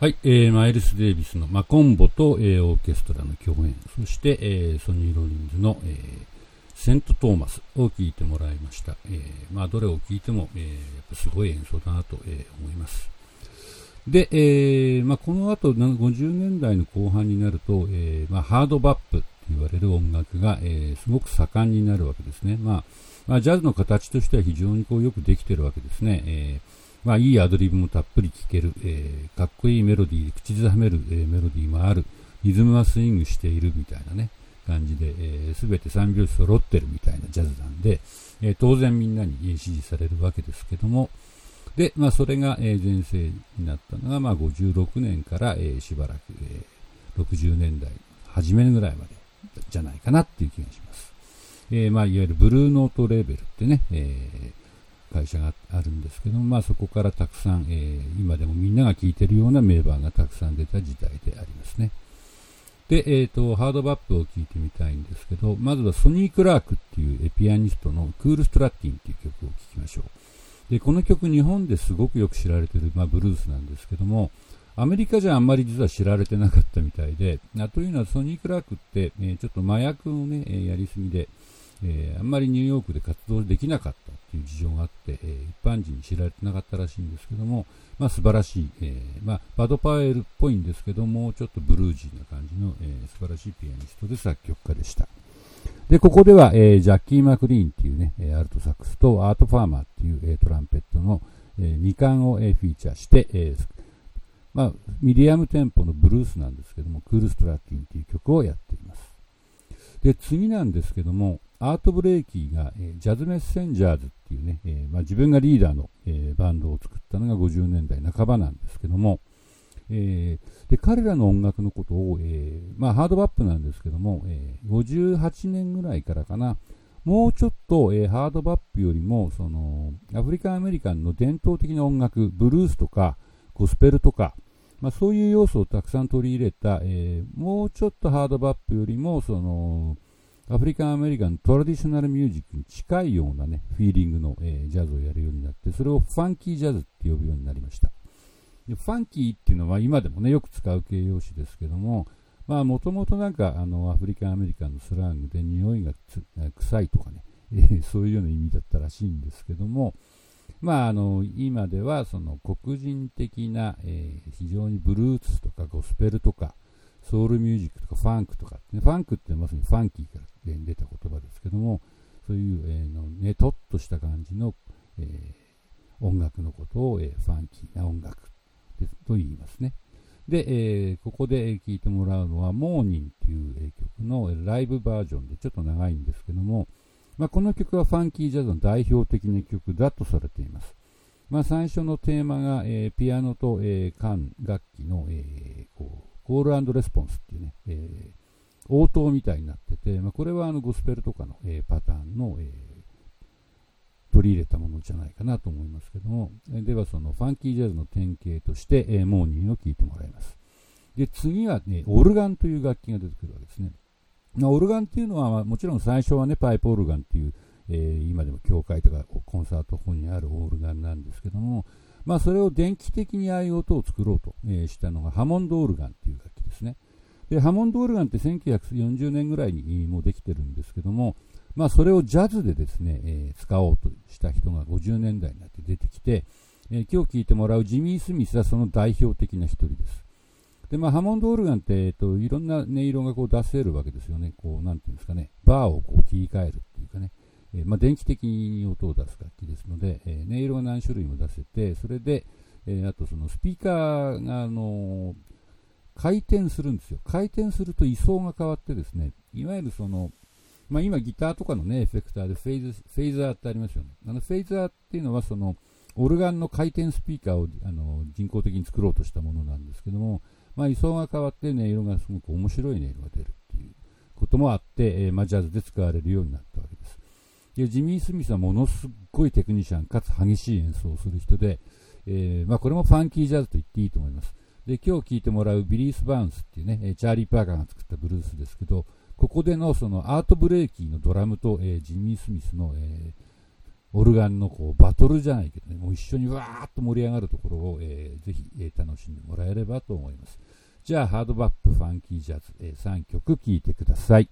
はい、えー、マイルス・デイビスのマコンボと、えー、オーケストラの共演、そして、えー、ソニー・ローリンズの、えー、セント・トーマスを聴いてもらいました。えー、まあ、どれを聴いても、えー、やっぱすごい演奏だなと、えー、思います。で、えー、まあ、この後、50年代の後半になると、えー、まあ、ハードバップと言われる音楽が、えー、すごく盛んになるわけですね。まあ、まあ、ジャズの形としては非常にこうよくできているわけですね。えーまあ、いいアドリブもたっぷり聴ける、えー、かっこいいメロディー、口ずさめる、えー、メロディーもある、リズムはスイングしているみたいなね、感じで、す、え、べ、て三拍子揃ってるみたいなジャズなんで、えー、当然みんなに支持されるわけですけども、で、まあ、それが、え、前世になったのが、まあ、56年から、えー、しばらく、えー、60年代初めぐらいまでじゃないかなっていう気がします。えー、まあ、いわゆるブルーノートレーベルってね、えー会社があるんですけども、まあ、そこからたくさん、えー、今でもみんなが聴いてるようなメーバーがたくさん出た時代でありますね。で、えっ、ー、と、ハードバップを聴いてみたいんですけど、まずはソニー・クラークっていうピアニストのクール・ストラッティンっていう曲を聴きましょう。で、この曲日本ですごくよく知られてる、まあ、ブルースなんですけども、アメリカじゃあんまり実は知られてなかったみたいで、あというのはソニー・クラークって、えー、ちょっと麻薬をね、えやりすぎで、えー、あんまりニューヨークで活動できなかったっていう事情があって、えー、一般人に知られてなかったらしいんですけども、まあ素晴らしい、えー、まあバドパウエルっぽいんですけども、ちょっとブルージーな感じの、えー、素晴らしいピアニストで作曲家でした。で、ここでは、えー、ジャッキー・マクリーンっていうね、アルトサックスとアート・ファーマーっていう、えー、トランペットの、えー、2管を、えー、フィーチャーして、えー、まあ、ミディアムテンポのブルースなんですけども、クール・ストラッティンっていう曲をやっています。で、次なんですけども、アートブレイキーが、えー、ジャズメッセンジャーズっていうね、えー、まあ、自分がリーダーの、え、バンドを作ったのが50年代半ばなんですけども、え、で彼らの音楽のことを、え、まあ、ハードバップなんですけども、え、58年ぐらいからかな、もうちょっと、えー、ハードバップよりもそのアフリカンアメリカンの伝統的な音楽、ブルースとかゴスペルとか、まあ、そういう要素をたくさん取り入れた、えー、もうちょっとハードバップよりもそのアフリカンアメリカントラディショナルミュージックに近いようなね、フィーリングの、えー、ジャズをやるようになって、それをファンキージャズって呼ぶようになりました。でファンキーっていうのは今でもね、よく使う形容詞ですけども、まあもともとなんかあのアフリカンアメリカンのスラングで匂いが臭いとかね、えー、そういうような意味だったらしいんですけども、まああの今ではその黒人的な、えー、非常にブルースとかゴスペルとか、ソウルミュージックとかファンクとか、ね、ファンクってまさにファンキーからで出た言葉ですけども、そういう、えー、のねとっとした感じの、えー、音楽のことを、えー、ファンキーな音楽と言いますね。で、えー、ここで聴いてもらうのは、モーニンっていう、え曲のライブバージョンでちょっと長いんですけども、まあ、この曲はファンキージャズの代表的な曲だとされています。まあ、最初のテーマが、えー、ピアノと、えー、管楽器の、えー、こうコールレスポンスっていうね、えー、応答みたいになってて、まあ、これはあのゴスペルとかの、えー、パターンの、えー、取り入れたものじゃないかなと思いますけども、え、ではそのファンキージャズの典型として、えー、モーニングを聴いてもらいます。で、次はね、オルガンという楽器が出てくるわけですね。まあ、オルガンっていうのは、もちろん最初はね、パイプオルガンっていう、えー、今でも教会とかコンサート本にあるオルガンなんですけども、まあ、それを電気的にああいう音を作ろうと、えー、したのがハモンドオルガンという楽器ですね。で、ハモンドオルガンって1940年ぐらいにもうできてるんですけども、まあ、それをジャズでですね、えー、使おうとした人が50年代になって出てきて、えー、今日聴いてもらうジミー・スミスはその代表的な一人です。で、まあ、ハモンドオルガンって、えーと、いろんな音色がこう出せるわけですよね。こう、なんていうんですかね、バーをこう切り替えるっていうかね。えー、まあ、電気的に音を出す楽器ですので、え、音色が何種類も出せて、それで、え、あとそのスピーカーが、あの回転するんですよ。回転すると位相が変わってですね、いわゆるその、まあ、今ギターとかのね、エフェクターでフェイズフェイザーってありますよね。あのフェイザーっていうのはその、オルガンの回転スピーカーをあの人工的に作ろうとしたものなんですけども、まあ、位相が変わって音色がすごく面白い音色が出るっていうこともあって、えー、まあ、ジャズで使われるようになったわけです。でジミー・スミスはものすごいテクニシャンかつ激しい演奏をする人で、えー、まあ、これもファンキージャズと言っていいと思います。で今日聴いてもらうビリース・バウンスっていうね、チャーリー・パーカーが作ったブルースですけど、ここでのそのアートブレーキーのドラムと、えー、ジミー・スミスの、えーオルガンのこうバトルじゃないけどね、もう一緒にわーっと盛り上がるところを、えー、ぜひ、えー、楽しんでもらえればと思います。じゃあ、ハードバップ、ファンキージャズ、えー、3曲聴いてください。